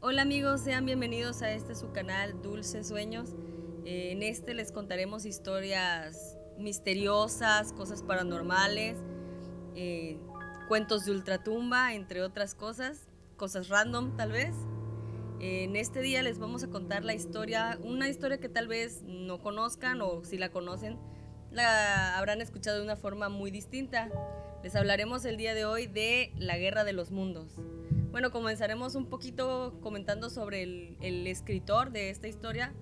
Hola amigos, sean bienvenidos a este su canal Dulces Sueños. Eh, en este les contaremos historias misteriosas, cosas paranormales, eh, cuentos de ultratumba, entre otras cosas, cosas random tal vez. Eh, en este día les vamos a contar la historia, una historia que tal vez no conozcan o si la conocen, la habrán escuchado de una forma muy distinta. Les hablaremos el día de hoy de la Guerra de los Mundos. Bueno, comenzaremos un poquito comentando sobre el, el escritor de esta historia,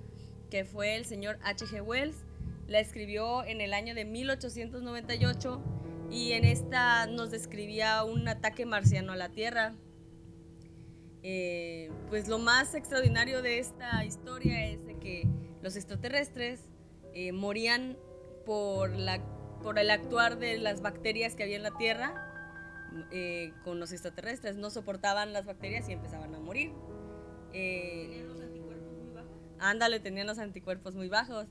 que fue el señor H.G. Wells. La escribió en el año de 1898 y en esta nos describía un ataque marciano a la Tierra. Eh, pues lo más extraordinario de esta historia es de que los extraterrestres eh, morían por, la, por el actuar de las bacterias que había en la Tierra eh, con los extraterrestres. No soportaban las bacterias y empezaban a morir. ¿Tenían los anticuerpos muy bajos? Ándale, tenían los anticuerpos muy bajos.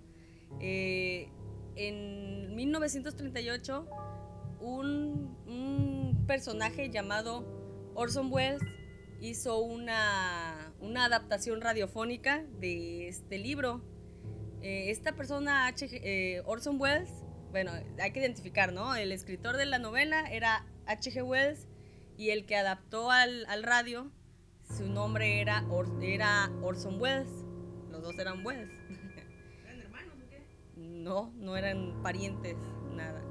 en 1938 un, personaje llamado Orson Welles hizo una, adaptación radiofónica de este libro. Eh, esta persona, H, eh, Orson Welles, bueno, hay que identificar, ¿no? El escritor de la novela era H.G. Wells y el que adaptó al, radio, su nombre era, era Orson Welles. Los dos eran Welles. ¿Eran hermanos o qué? No, no eran parientes, nada.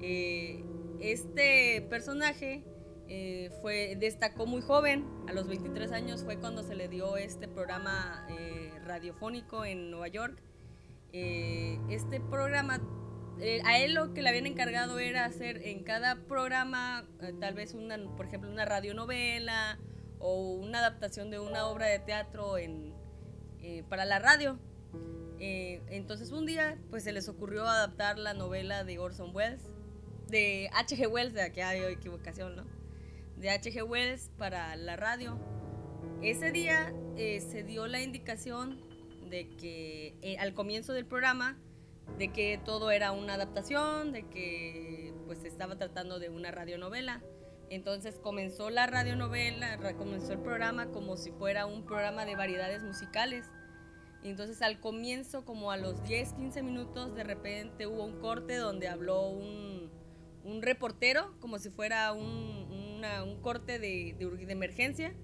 Eh, este personaje eh, fue, destacó muy joven, a los 23 años fue cuando se le dio este programa eh, radiofónico en Nueva York. este programa, a él lo que le habían encargado era hacer en cada programa, tal vez una, por ejemplo, una radionovela o una adaptación de una obra de teatro en, para la radio. entonces un día pues se les ocurrió adaptar la novela de Orson Welles de H.G. Wells, de aquí hay equivocación, ¿no? De H.G. Wells para la radio. Ese día eh, se dio la indicación de que eh, al comienzo del programa, de que todo era una adaptación, de que pues se estaba tratando de una radionovela. Entonces comenzó la radionovela, comenzó el programa como si fuera un programa de variedades musicales. Entonces al comienzo, como a los 10, 15 minutos, de repente hubo un corte donde habló un, un reportero, como si fuera un, un corte de, de, emergencia,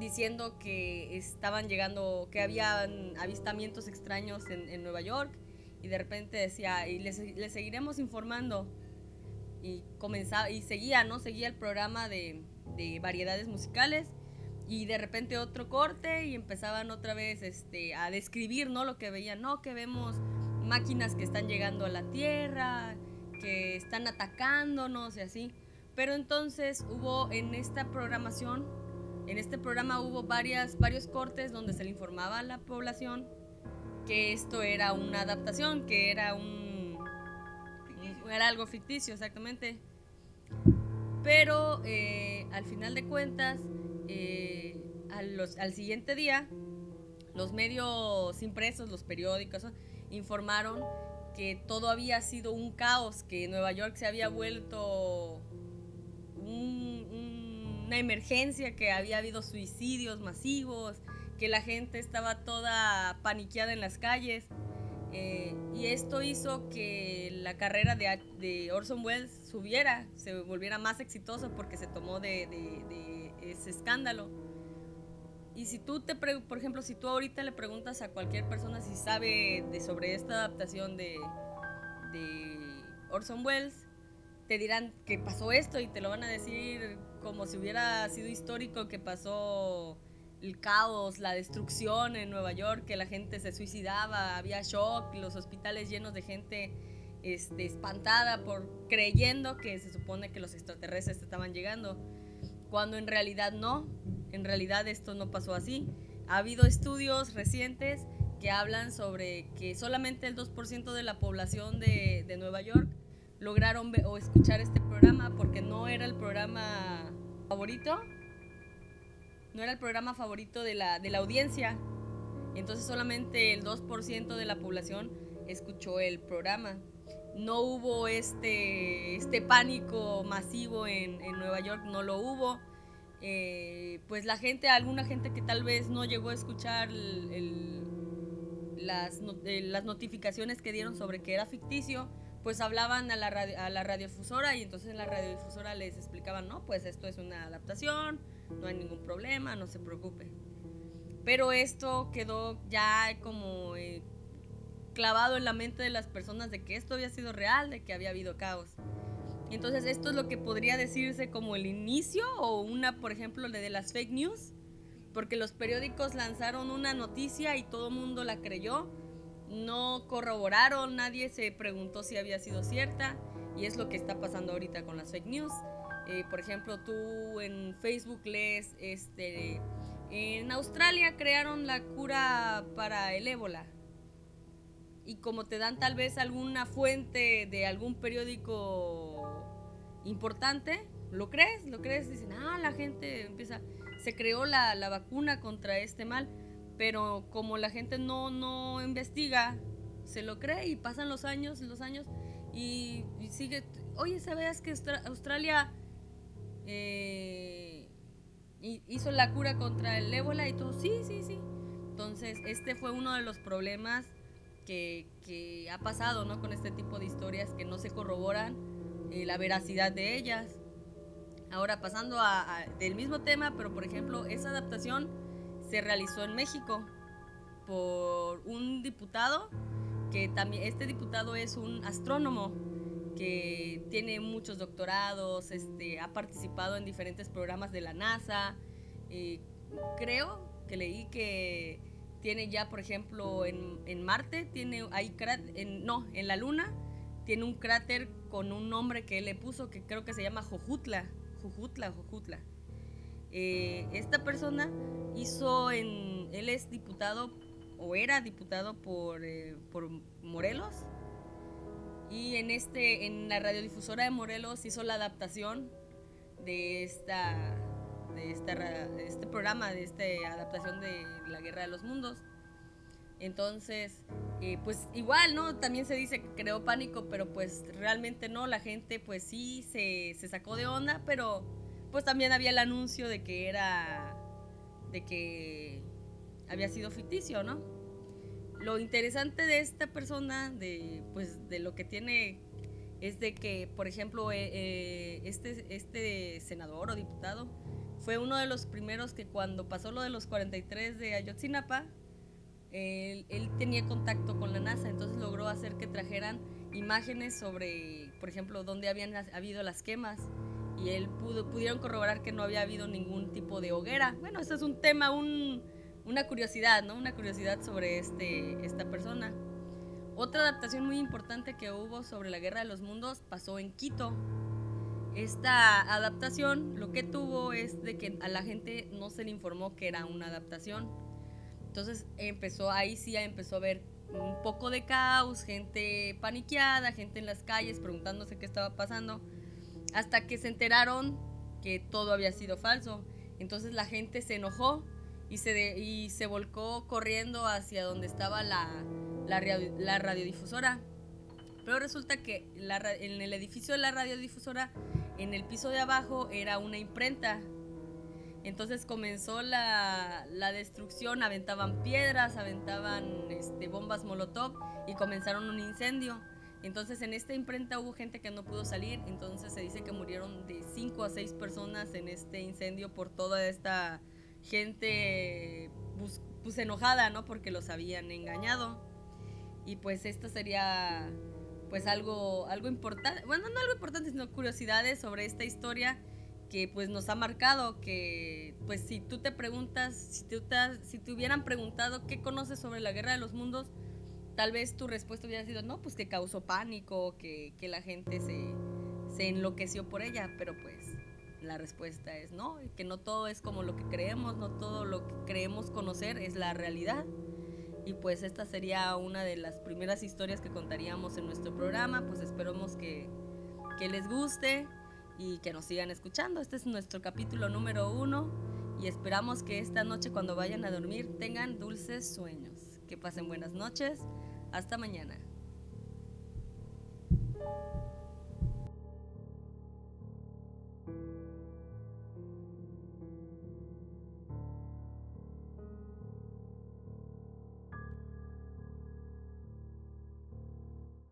diciendo que estaban llegando, que habían avistamientos extraños en, en Nueva York, y de repente decía, y les, les, seguiremos informando. Y comenzaba, y seguía, ¿no? Seguía el programa de, de variedades musicales y de repente otro corte y empezaban otra vez este, a describir ¿no? lo que veían, ¿no? que vemos máquinas que están llegando a la Tierra, que están atacándonos y así. Pero entonces hubo en esta programación, en este programa hubo varias, varios cortes donde se le informaba a la población que esto era una adaptación, que era un... Era algo ficticio, exactamente. Pero eh, al final de cuentas, eh, al siguiente día, los medios impresos, los periódicos, informaron que todo había sido un caos, que Nueva York se había vuelto una emergencia, que había habido suicidios masivos, que la gente estaba toda paniqueada en las calles. Eh, y esto hizo que la carrera de, Orson Welles subiera, se volviera más exitosa porque se tomó de, ese escándalo. Y si tú te, por ejemplo, si tú ahorita le preguntas a cualquier persona si sabe de sobre esta adaptación de, de Orson Welles, te dirán que pasó esto y te lo van a decir como si hubiera sido histórico que pasó el caos, la destrucción en Nueva York, que la gente se suicidaba, había shock, los hospitales llenos de gente este, espantada por creyendo que se supone que los extraterrestres estaban llegando, cuando en realidad no, en realidad esto no pasó así. Ha habido estudios recientes que hablan sobre que solamente el 2% de la población de, de Nueva York lograron o escuchar este programa porque no era el programa favorito, no era el programa favorito de la, de la audiencia. Entonces solamente el 2% de la población escuchó el programa. No hubo este, este pánico masivo en, en Nueva York, no lo hubo eh, pues la gente, alguna gente que tal vez no llegó a escuchar las, eh, las notificaciones que dieron sobre que era ficticio, pues hablaban a la, a la radiodifusora y entonces en la radiodifusora les explicaban, no, pues esto es una adaptación, no hay ningún problema, no se preocupe. Pero esto quedó ya como eh, clavado en la mente de las personas de que esto había sido real, de que había habido caos. Entonces esto es lo que podría decirse como el inicio o una, por ejemplo, de las fake news, porque los periódicos lanzaron una noticia y todo el mundo la creyó no corroboraron, nadie se preguntó si había sido cierta y es lo que está pasando ahorita con las fake news. Eh, por ejemplo, tú en Facebook lees, este, en Australia crearon la cura para el ébola y como te dan tal vez alguna fuente de algún periódico importante, ¿lo crees? ¿Lo crees? Dicen, ah, la gente empieza, se creó la, la vacuna contra este mal pero como la gente no, no investiga, se lo cree y pasan los años, los años y, sigue, oye, ¿sabes que Australia eh, hizo la cura contra el ébola y todo? Sí, sí, sí. Entonces, este fue uno de los problemas que, que ha pasado ¿no? con este tipo de historias que no se corroboran eh, la veracidad de ellas. Ahora, pasando a, del mismo tema, pero por ejemplo, esa adaptación se realizó en México por un diputado, que también este diputado es un astrónomo que tiene muchos doctorados, este, ha participado en diferentes programas de la NASA. Eh, creo que leí que tiene ya, por ejemplo, en, en Marte, tiene, hay en, no, en la Luna, tiene un cráter con un nombre que él le puso que creo que se llama Jojutla, Jojutla, Jojutla. Eh, esta persona hizo en, él es diputado o era diputado por, eh, por Morelos y en este en la radiodifusora de Morelos hizo la adaptación de esta de, este programa de esta adaptación de la guerra de los mundos entonces eh, pues igual no también se dice que creó pánico pero pues realmente no la gente pues sí se, se sacó de onda pero pues también había el anuncio de que era, de que había sido ficticio, ¿no? Lo interesante de esta persona, de, pues de lo que tiene, es de que, por ejemplo, eh, eh, este, este senador o diputado fue uno de los primeros que cuando pasó lo de los 43 de Ayotzinapa, él, tenía contacto con la NASA, entonces logró hacer que trajeran imágenes sobre, por ejemplo, dónde habían habido las quemas y él pudo, pudieron corroborar que no había habido ningún tipo de hoguera. Bueno, eso es un tema, una curiosidad, ¿no? Una curiosidad sobre este, esta persona. Otra adaptación muy importante que hubo sobre la Guerra de los Mundos pasó en Quito. Esta adaptación lo que tuvo es de que a la gente no se le informó que era una adaptación. Entonces empezó, ahí sí empezó a ver un poco de caos, gente paniqueada, gente en las calles preguntándose qué estaba pasando hasta que se enteraron que todo había sido falso. Entonces la gente se enojó y se, y se volcó corriendo hacia donde estaba la, la, radiodifusora. Pero resulta que en el edificio de la radiodifusora, en el piso de abajo, era una imprenta. Entonces comenzó la, la destrucción, aventaban piedras, aventaban este, bombas molotov y comenzaron un incendio. Entonces en esta imprenta hubo gente que no pudo salir, entonces se dice que murieron de 5 a 6 personas en este incendio por toda esta gente pues, pues, enojada, ¿no? Porque los habían engañado. Y pues esto sería pues algo, algo importante, bueno, no algo importante, sino curiosidades sobre esta historia que pues nos ha marcado, que pues si tú te preguntas, si te, si te hubieran preguntado qué conoces sobre la guerra de los mundos, tal vez tu respuesta hubiera sido, no, pues que causó pánico, que, que la gente se, se enloqueció por ella, pero pues la respuesta es no, que no todo es como lo que creemos, no todo lo que creemos conocer es la realidad. Y pues esta sería una de las primeras historias que contaríamos en nuestro programa, pues esperamos que, que les guste y que nos sigan escuchando. Este es nuestro capítulo número uno y esperamos que esta noche cuando vayan a dormir tengan dulces sueños. Que pasen buenas noches. Hasta mañana.